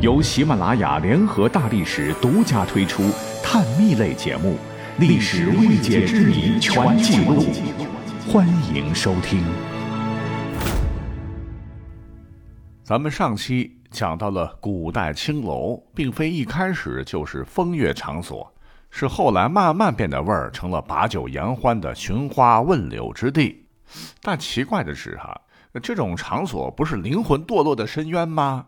由喜马拉雅联合大历史独家推出探秘类节目《历史未解之谜全记录》，欢迎收听。咱们上期讲到了古代青楼，并非一开始就是风月场所，是后来慢慢变得味儿，成了把酒言欢的寻花问柳之地。但奇怪的是，哈，这种场所不是灵魂堕落的深渊吗？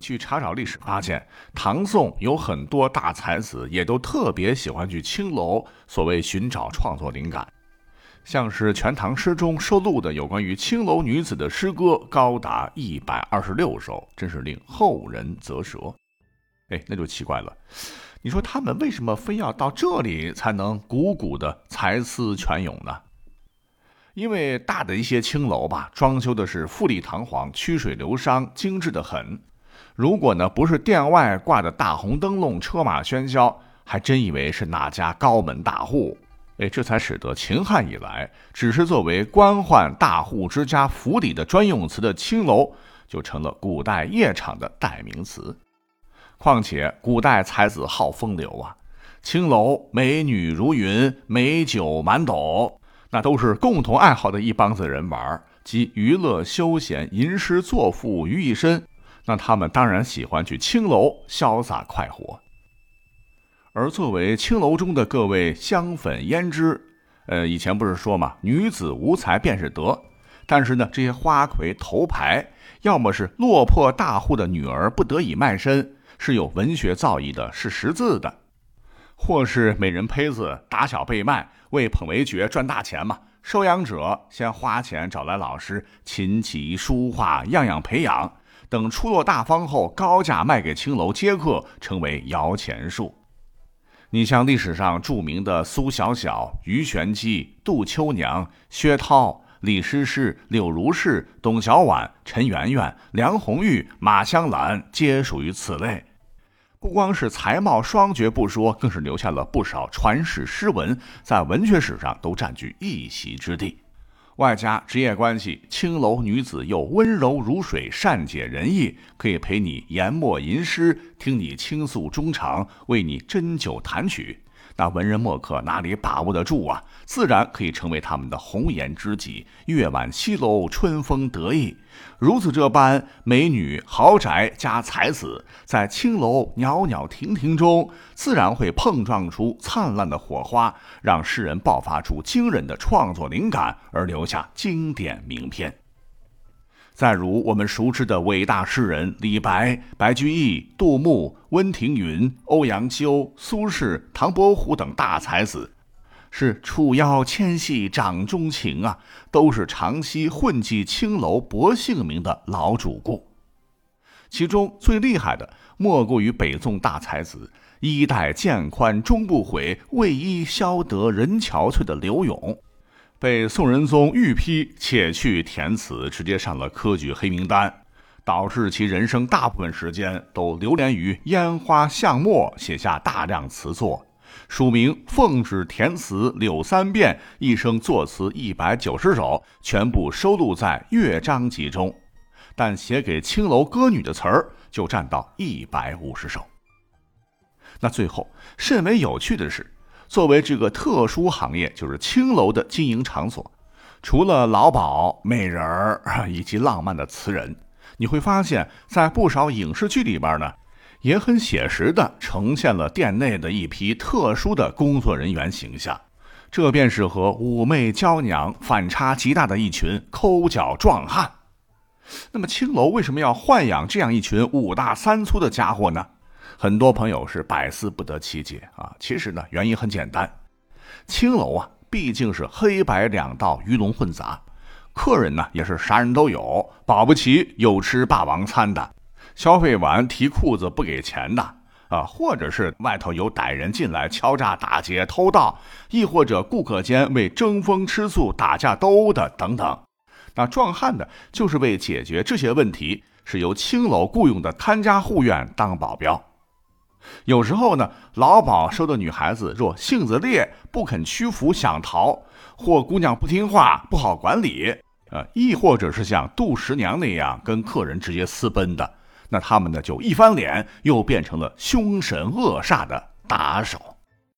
去查找历史，发现唐宋有很多大才子也都特别喜欢去青楼，所谓寻找创作灵感。像是《全唐诗》中收录的有关于青楼女子的诗歌，高达一百二十六首，真是令后人啧舌。哎，那就奇怪了，你说他们为什么非要到这里才能汩汩的才思泉涌呢？因为大的一些青楼吧，装修的是富丽堂皇、曲水流觞、精致的很。如果呢不是店外挂的大红灯笼、车马喧嚣，还真以为是哪家高门大户。哎，这才使得秦汉以来，只是作为官宦大户之家府邸的专用词的青楼，就成了古代夜场的代名词。况且古代才子好风流啊，青楼美女如云，美酒满斗，那都是共同爱好的一帮子人玩，集娱乐、休闲、吟诗作赋于一身。那他们当然喜欢去青楼潇洒快活。而作为青楼中的各位香粉胭脂，呃，以前不是说嘛，女子无才便是德。但是呢，这些花魁头牌，要么是落魄大户的女儿不得已卖身，是有文学造诣的，是识字的；或是美人胚子打小被卖，为捧为爵赚大钱嘛。收养者先花钱找来老师，琴棋书画样样培养，等出落大方后，高价卖给青楼接客，成为摇钱树。你像历史上著名的苏小小、鱼玄机、杜秋娘、薛涛、李师师、柳如是、董小宛、陈圆圆、梁红玉、马香兰，皆属于此类。不光是才貌双绝不说，更是留下了不少传世诗文，在文学史上都占据一席之地。外加职业关系，青楼女子又温柔如水，善解人意，可以陪你研墨吟诗，听你倾诉衷肠，为你斟酒弹曲。那文人墨客哪里把握得住啊？自然可以成为他们的红颜知己。月晚西楼，春风得意。如此这般，美女豪宅加才子，在青楼袅袅婷婷中，自然会碰撞出灿烂的火花，让诗人爆发出惊人的创作灵感，而留下经典名篇。再如我们熟知的伟大诗人李白、白居易、杜牧、温庭筠、欧阳修、苏轼、唐伯虎等大才子，是楚腰纤细掌中情啊，都是长期混迹青楼博姓名的老主顾。其中最厉害的，莫过于北宋大才子“衣带渐宽终不悔，为伊消得人憔悴”的刘永。被宋仁宗御批且去填词，直接上了科举黑名单，导致其人生大部分时间都流连于烟花巷陌，写下大量词作，署名奉旨填词柳三变，一生作词一百九十首，全部收录在《乐章集》中，但写给青楼歌女的词儿就占到一百五十首。那最后甚为有趣的是。作为这个特殊行业，就是青楼的经营场所，除了老鸨、美人儿以及浪漫的词人，你会发现在不少影视剧里边呢，也很写实的呈现了店内的一批特殊的工作人员形象。这便是和妩媚娇娘反差极大的一群抠脚壮汉。那么青楼为什么要豢养这样一群五大三粗的家伙呢？很多朋友是百思不得其解啊！其实呢，原因很简单，青楼啊毕竟是黑白两道鱼龙混杂，客人呢也是啥人都有，保不齐有吃霸王餐的，消费完提裤子不给钱的啊，或者是外头有歹人进来敲诈打劫偷盗，亦或者顾客间为争风吃醋打架斗殴的等等。那壮汉的就是为解决这些问题，是由青楼雇佣的看家护院当保镖。有时候呢，老鸨收的女孩子若性子烈，不肯屈服，想逃，或姑娘不听话，不好管理，呃，亦或者是像杜十娘那样跟客人直接私奔的，那他们呢就一翻脸，又变成了凶神恶煞的打手。